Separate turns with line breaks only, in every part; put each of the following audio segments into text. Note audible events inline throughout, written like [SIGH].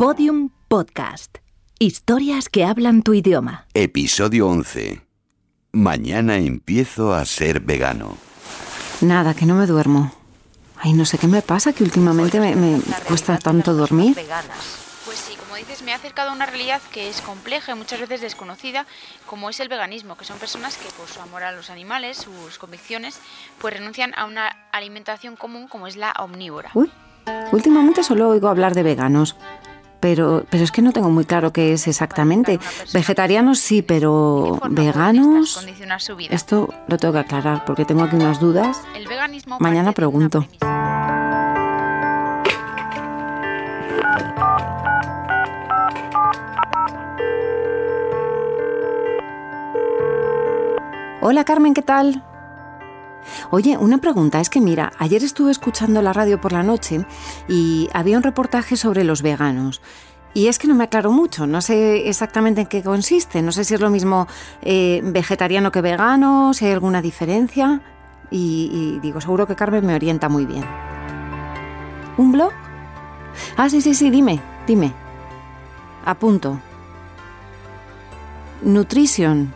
Podium Podcast. Historias que hablan tu idioma.
Episodio 11. Mañana empiezo a ser vegano.
Nada, que no me duermo. Ay, no sé qué me pasa, que últimamente me, me cuesta tanto dormir.
Pues sí, como dices, me he acercado a una realidad que es compleja y muchas veces desconocida, como es el veganismo, que son personas que por su amor a los animales, sus convicciones, pues renuncian a una alimentación común como es la omnívora.
Uy, últimamente solo oigo hablar de veganos. Pero, pero es que no tengo muy claro qué es exactamente. Vegetarianos sí, pero veganos. Esto lo tengo que aclarar porque tengo aquí unas dudas. Mañana pregunto. Hola Carmen, ¿qué tal? Oye, una pregunta, es que mira, ayer estuve escuchando la radio por la noche y había un reportaje sobre los veganos. Y es que no me aclaro mucho, no sé exactamente en qué consiste, no sé si es lo mismo eh, vegetariano que vegano, si hay alguna diferencia. Y, y digo, seguro que Carmen me orienta muy bien. ¿Un blog? Ah, sí, sí, sí, dime, dime. Apunto. Nutrition.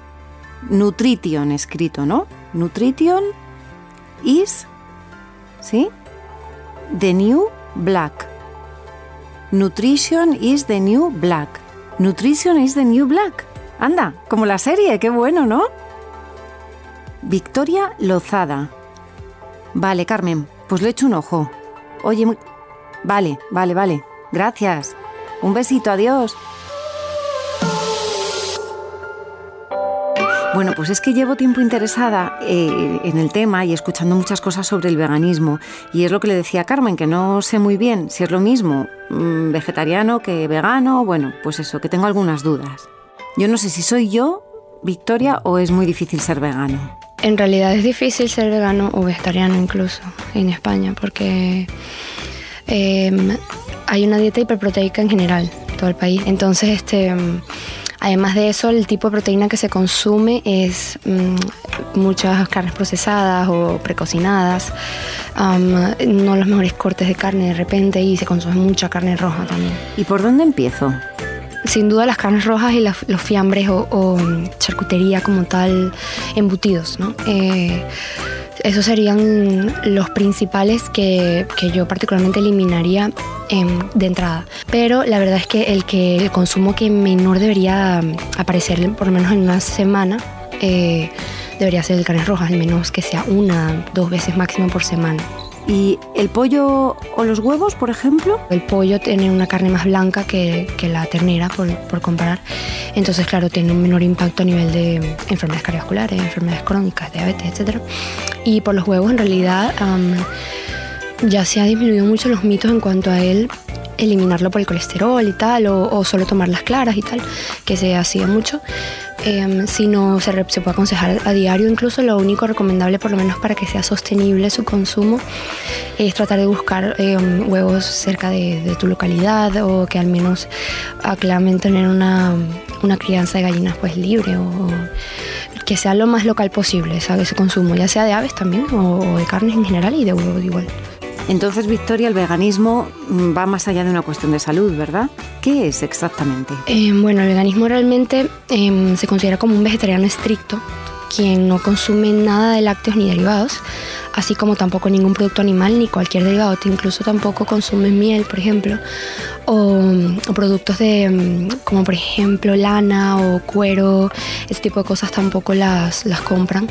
Nutrition escrito, ¿no? Nutrition is, ¿sí? The New Black. Nutrition is the New Black. Nutrition is the New Black. Anda, como la serie, qué bueno, ¿no? Victoria Lozada. Vale, Carmen, pues le echo un ojo. Oye, muy... Vale, vale, vale. Gracias. Un besito, adiós. Bueno, pues es que llevo tiempo interesada eh, en el tema y escuchando muchas cosas sobre el veganismo. Y es lo que le decía a Carmen, que no sé muy bien si es lo mismo mm, vegetariano que vegano. Bueno, pues eso, que tengo algunas dudas. Yo no sé si soy yo, Victoria, o es muy difícil ser vegano.
En realidad es difícil ser vegano o vegetariano incluso en España porque eh, hay una dieta hiperproteica en general en todo el país. Entonces, este, mm, además de eso, el tipo de proteína que se consume es mm, muchas carnes procesadas o precocinadas, no los mejores cortes de carne de repente y se consume mucha carne roja también.
¿Y por dónde empiezo?
Sin duda las carnes rojas y los fiambres o, o, charcutería como tal, embutidos, ¿no? Eh, esos serían los principales que, que yo particularmente eliminaría em, de entrada. Pero la verdad es que el, que el consumo que menor debería mm, aparecer por lo menos en una semana eh, debería ser el carnes rojas, al menos que sea una, dos veces máximo por semana.
¿Y el pollo o los huevos, por ejemplo?
El pollo tiene una carne más blanca que, la ternera, por, comparar. Entonces, claro, tiene un menor impacto a nivel de enfermedades cardiovasculares, enfermedades crónicas, diabetes, etc. Y por los huevos, en realidad, ya se ha disminuido mucho los mitos en cuanto a él eliminarlo por el colesterol y tal, o, solo tomar las claras y tal, que se hacía mucho. Em, si no se, puede aconsejar a diario, incluso lo único recomendable, por lo menos para que sea sostenible su consumo, es tratar de buscar em, huevos cerca de, de tu localidad o que al menos aclamen tener una, una crianza de gallinas pues libre o que sea lo más local posible, ¿sabes? Su consumo, ya sea de aves también o, o de carnes en general y de huevos igual.
Entonces, Victoria, el veganismo va más allá de una cuestión de salud, ¿verdad? ¿Qué es exactamente?
Eh, bueno, el veganismo realmente eh, se considera como un vegetariano estricto, quien no consume nada de lácteos ni derivados, así como tampoco ningún producto animal ni cualquier derivado, incluso tampoco consume miel, por ejemplo, o productos de, mm, como por ejemplo lana o cuero, ese tipo de cosas tampoco las, las compran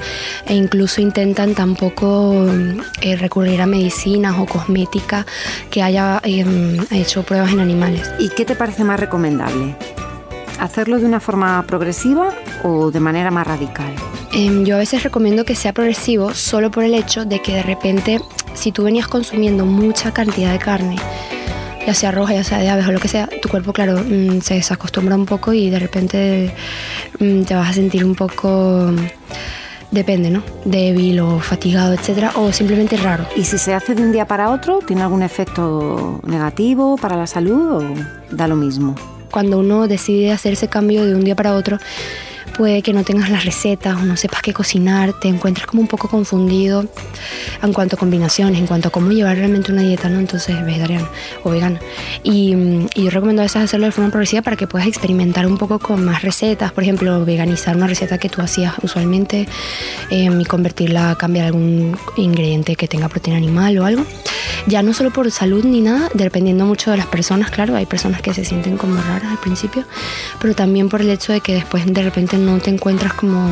e incluso intentan tampoco mm, eh, recurrir a medicinas o cosmética que haya eh, hecho pruebas en animales.
¿Y qué te parece más recomendable? ¿Hacerlo de una forma progresiva o de manera más radical?
Em, yo a veces recomiendo que sea progresivo solo por el hecho de que de repente, si tú venías consumiendo mucha cantidad de carne, ya sea roja, ya sea de aves o lo que sea, cuerpo, claro, mm, se desacostumbra un poco y de repente mm, te vas a sentir un poco, depende, ¿no? Débil o fatigado, etcétera, o simplemente raro.
¿Y si se hace de un día para otro, tiene algún efecto negativo para la salud o da lo mismo?
cuando uno decide hacer ese cambio de un día para otro, puede que no tengas las recetas o no sepas qué cocinar, te encuentras como un poco confundido en cuanto a combinaciones, en cuanto a cómo llevar realmente una dieta, ¿no? Entonces, vegetariana o vegana. Y, y yo recomiendo a veces hacerlo de forma progresiva para que puedas experimentar un poco con más recetas, por ejemplo, veganizar una receta que tú hacías usualmente em, y convertirla, cambiar algún ingrediente que tenga proteína animal o algo. Ya no solo por salud ni nada, dependiendo mucho de las personas, claro, hay personas que se sienten como raras al principio, pero también por el hecho de que después de repente no te encuentras como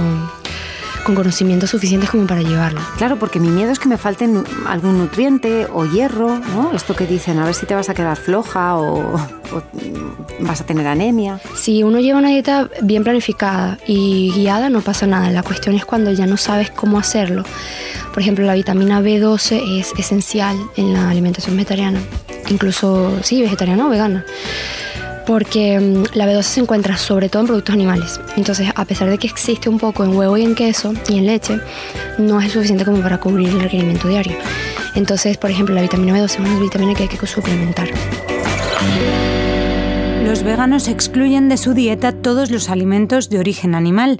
con conocimientos suficientes como para llevarlo.
Claro, porque mi miedo es que me falte algún nutriente o hierro, ¿no? Esto que dicen, a ver si te vas a quedar floja o, vas a tener anemia.
Si uno lleva una dieta bien planificada y guiada, no pasa nada. La cuestión es cuando ya no sabes cómo hacerlo. Por ejemplo, la vitamina B12 es esencial en la alimentación vegetariana, incluso, sí, vegetariana o vegana porque mm, la B12 se encuentra sobre todo en productos animales. Entonces, a pesar de que existe un poco en huevo y en queso y en leche, no es suficiente como para cubrir el requerimiento diario. Entonces, por ejemplo, la vitamina B12 es una vitamina que hay que suplementar.
Los veganos excluyen de su dieta todos los alimentos de origen animal.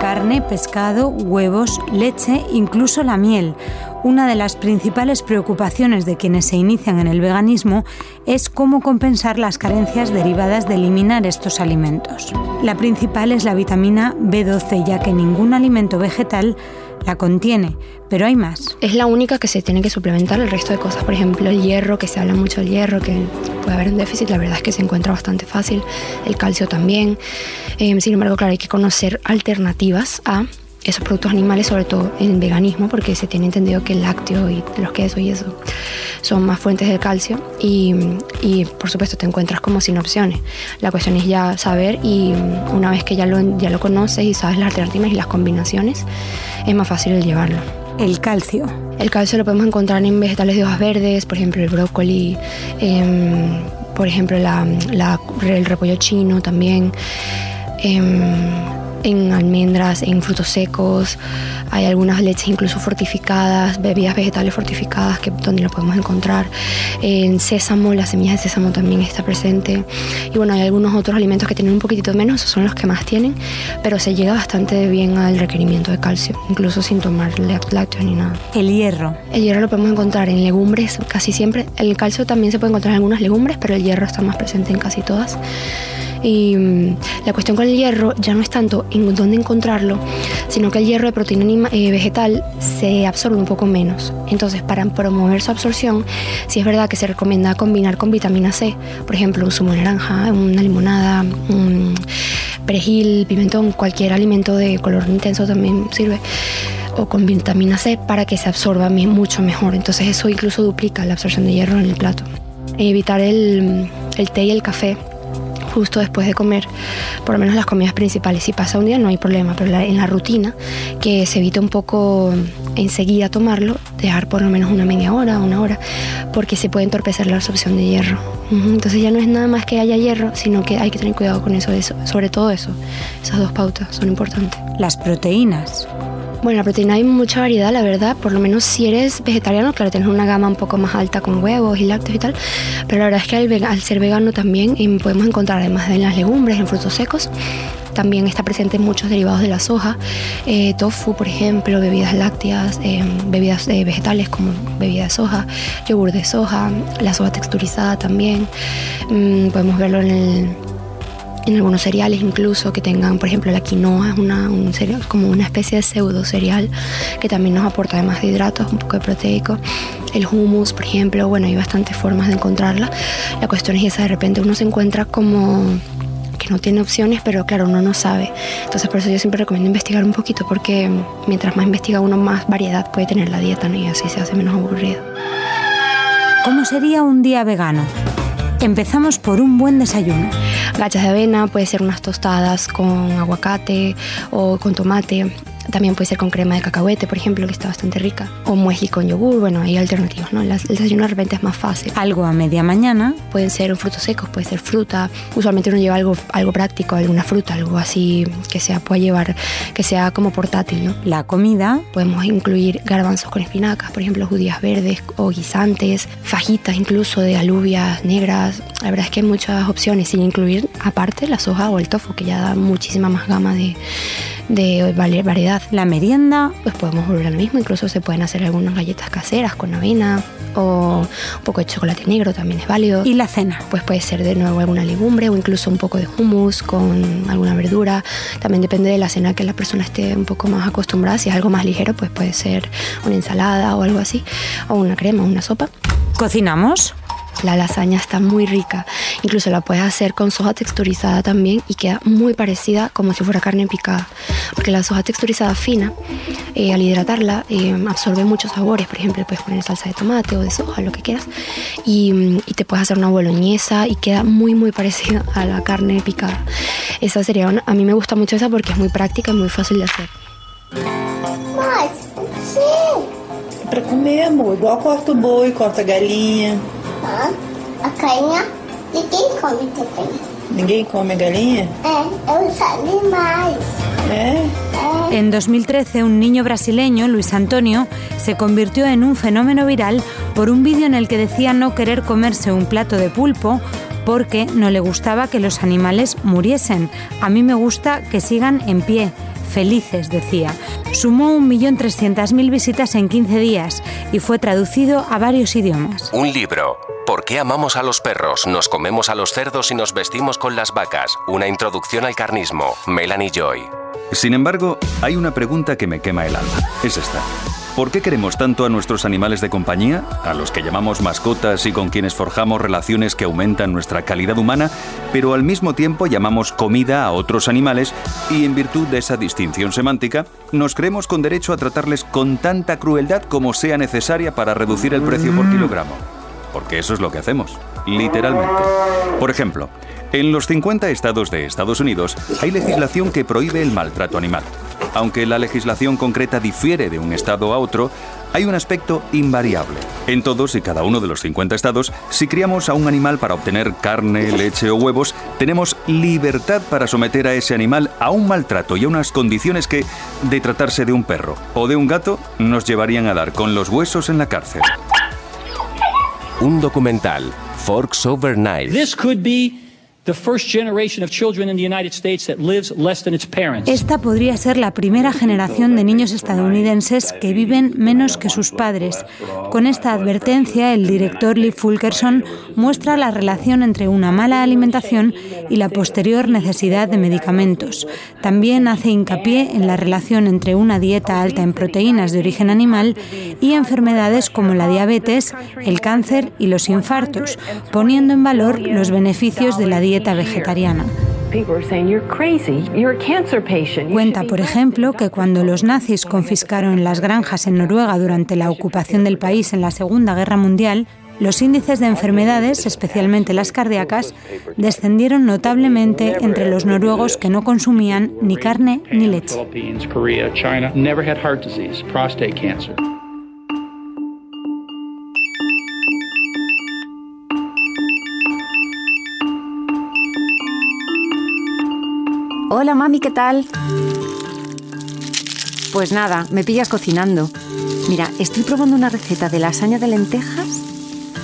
Carne, pescado, huevos, leche, incluso la miel una de las principales preocupaciones de quienes se inician en el veganismo es cómo compensar las carencias derivadas de eliminar estos alimentos. La principal es la vitamina B12, ya que ningún alimento vegetal la contiene, pero hay más.
Es la única que se tiene que suplementar el resto de cosas, por ejemplo el hierro, que se habla mucho del hierro, que puede haber un déficit, la verdad es que se encuentra bastante fácil, el calcio también. Eh, sin embargo, claro, hay que conocer alternativas a esos productos animales, sobre todo en veganismo, porque se tiene entendido que el lácteo y los quesos y eso son más fuentes de calcio y, y, por supuesto te encuentras como sin opciones. La cuestión es ya saber y una vez que ya lo, ya lo conoces y sabes las alternativas y las combinaciones, es más fácil el llevarlo.
El calcio.
El calcio lo podemos encontrar en vegetales de hojas verdes, por ejemplo el brócoli, em, por ejemplo la, el repollo chino también. Em, en almendras, en frutos secos, hay algunas leches incluso fortificadas, bebidas vegetales fortificadas que donde lo podemos encontrar. En sésamo, las semillas de sésamo también está presente. Y bueno, hay algunos otros alimentos que tienen un poquitito menos, son los que más tienen, pero se llega bastante bien al requerimiento de calcio, incluso sin tomar lácteos ni nada.
El hierro.
El hierro lo podemos encontrar en legumbres casi siempre. El calcio también se puede encontrar en algunas legumbres, pero el hierro está más presente en casi todas. Y mm, la cuestión con el hierro ya no es tanto en dónde encontrarlo, sino que el hierro de proteína eh, vegetal se absorbe un poco menos. Entonces, para promover su absorción, sí es verdad que se recomienda combinar con vitamina C, por ejemplo, un zumo de naranja, una limonada, un perejil, pimentón, cualquier alimento de color intenso también sirve o con vitamina C para que se absorba mucho mejor. Entonces eso incluso duplica la absorción de hierro en el plato. Evitar el, el té y el café justo después de comer, por lo menos las comidas principales. Si pasa un día no hay problema, pero en la rutina, que se evite un poco enseguida tomarlo, dejar por lo menos una media hora, una hora, porque se puede entorpecer la absorción de hierro. Entonces ya no es nada más que haya hierro, sino que hay que tener cuidado con eso, eso sobre todo eso. Esas dos pautas son importantes.
Las proteínas.
Bueno, la proteína hay mucha variedad, la verdad. Por lo menos si eres vegetariano, claro, tienes una gama un poco más alta con huevos y lácteos y tal. Pero la verdad es que al, ser vegano también em, podemos encontrar, además de en las legumbres, en frutos secos, también está presente muchos derivados de la soja, eh, tofu, por ejemplo, bebidas lácteas, em, bebidas eh, vegetales como bebida de soja, yogur de soja, la soja texturizada también. Mm, podemos verlo en el en algunos cereales incluso que tengan, por ejemplo, la quinoa es una, un cereal, como una especie de pseudo cereal que también nos aporta además de hidratos, un poco de proteico. El hummus, por ejemplo, bueno, hay bastantes formas de encontrarla. La cuestión es esa, de repente uno se encuentra como que no tiene opciones, pero claro, uno no sabe. Entonces por eso yo siempre recomiendo investigar un poquito porque mientras más investiga uno, más variedad puede tener la dieta y así se hace menos aburrido.
¿Cómo sería un día vegano? Empezamos por un buen desayuno.
Gachas de avena, puede ser unas tostadas con aguacate o con tomate. También puede ser con crema de cacahuete, por ejemplo, que está bastante rica. O muesli con yogur, bueno, hay alternativas, ¿no? El desayuno de repente es más fácil.
Algo a media mañana.
Pueden ser frutos secos, puede ser fruta. Usualmente uno lleva algo, algo práctico, alguna fruta, algo así que sea, pueda llevar, que sea como portátil, ¿no?
La comida.
Podemos incluir garbanzos con espinacas, por ejemplo, judías verdes o guisantes, fajitas incluso de alubias negras. La verdad es que hay muchas opciones, sin incluir aparte la soja o el tofu, que ya da muchísima más gama de, de variedad.
La merienda.
Pues podemos volver al mismo, incluso se pueden hacer algunas galletas caseras con avena o un poco de chocolate negro también es válido.
¿Y la cena?
Pues puede ser de nuevo alguna legumbre o incluso un poco de hummus con alguna verdura. También depende de la cena que la persona esté un poco más acostumbrada. Si es algo más ligero, pues puede ser una ensalada o algo así, o una crema, o una sopa.
¿Cocinamos?
La lasaña está muy rica. Incluso la puedes hacer con soja texturizada también y queda muy parecida como si fuera carne picada. Porque la soja texturizada fina, eh, al hidratarla, eh, absorbe muchos sabores. Por ejemplo, puedes poner salsa de tomate o de soja, lo que quieras. Y, y te puedes hacer una boloñesa y queda muy, muy parecida [LAUGHS] a la carne picada. Esa sería una. A mí me gusta mucho esa porque es muy práctica y muy fácil de hacer.
Para comer, amor. Igual corta o boi, corta a galinha.
Ah, a cainha, ninguém come também.
Ninguém come galinha?
É os animais.
É?
En 2013, un niño brasileño, Luis Antonio, se convirtió en un fenómeno viral por un vídeo en el que decía no querer comerse un plato de pulpo porque no le gustaba que los animales muriesen. A mí me gusta que sigan en pie. Felices, decía. Sumó 1.300.000 visitas en 15 días y fue traducido a varios idiomas.
Un libro. ¿Por qué amamos a los perros, nos comemos a los cerdos y nos vestimos con las vacas? Una introducción al carnismo. Melanie Joy.
Sin embargo, hay una pregunta que me quema el alma. Es esta. ¿Por qué queremos tanto a nuestros animales de compañía, a los que llamamos mascotas y con quienes forjamos relaciones que aumentan nuestra calidad humana, pero al mismo tiempo llamamos comida a otros animales y en virtud de esa distinción semántica, nos creemos con derecho a tratarles con tanta crueldad como sea necesaria para reducir el precio por kilogramo? Porque eso es lo que hacemos, literalmente. Por ejemplo, en los 50 estados de Estados Unidos hay legislación que prohíbe el maltrato animal. Aunque la legislación concreta difiere de un estado a otro, hay un aspecto invariable. En todos y cada uno de los 50 estados, si criamos a un animal para obtener carne, leche o huevos, tenemos libertad para someter a ese animal a un maltrato y a unas condiciones que, de tratarse de un perro o de un gato, nos llevarían a dar con los huesos en la cárcel.
Un documental, Forks Over Knives.
This could be
Esta podría ser la primera generación de niños estadounidenses que viven menos que sus padres. Con esta advertencia, el director Lee Fulkerson muestra la relación entre una mala alimentación y la posterior necesidad de medicamentos. También hace hincapié en la relación entre una dieta alta en proteínas de origen animal y enfermedades como la diabetes, el cáncer y los infartos, poniendo en valor los beneficios de la dieta vegetariana. Cuenta, por ejemplo, que cuando los nazis confiscaron las granjas en Noruega durante la ocupación del país en la Segunda Guerra Mundial, los índices de enfermedades, especialmente las cardíacas, descendieron notablemente entre los noruegos que no consumían ni carne ni leche.
Hola mami, ¿qué tal? Pues nada, me pillas cocinando. Mira, estoy probando una receta de lasaña de lentejas.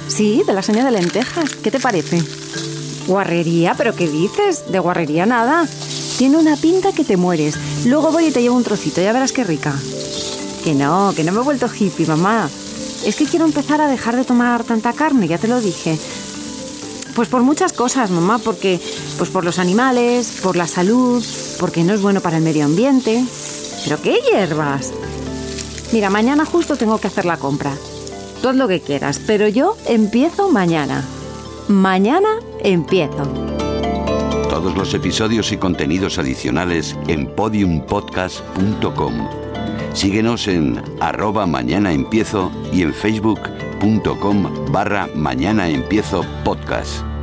Sí, de lasaña de lentejas. ¿Qué te parece? Guarrería, pero ¿qué dices? De guarrería nada. Tiene una pinta que te mueres. Luego voy y te llevo un trocito, ya verás qué rica. Que no, que no me he vuelto hippie, mamá. Es que quiero empezar a dejar de tomar tanta carne, ya te lo dije. Pues por muchas cosas, mamá, porque pues por los animales, por la salud, porque no es bueno para el medio ambiente. ¿Pero qué hierbas? Mira, mañana justo tengo que hacer la compra. Todo lo que quieras, pero yo empiezo mañana. Mañana empiezo.
Todos los episodios y contenidos adicionales en podiumpodcast.com. Síguenos en arroba mañana empiezo y en facebook.com barra mañana empiezo podcast.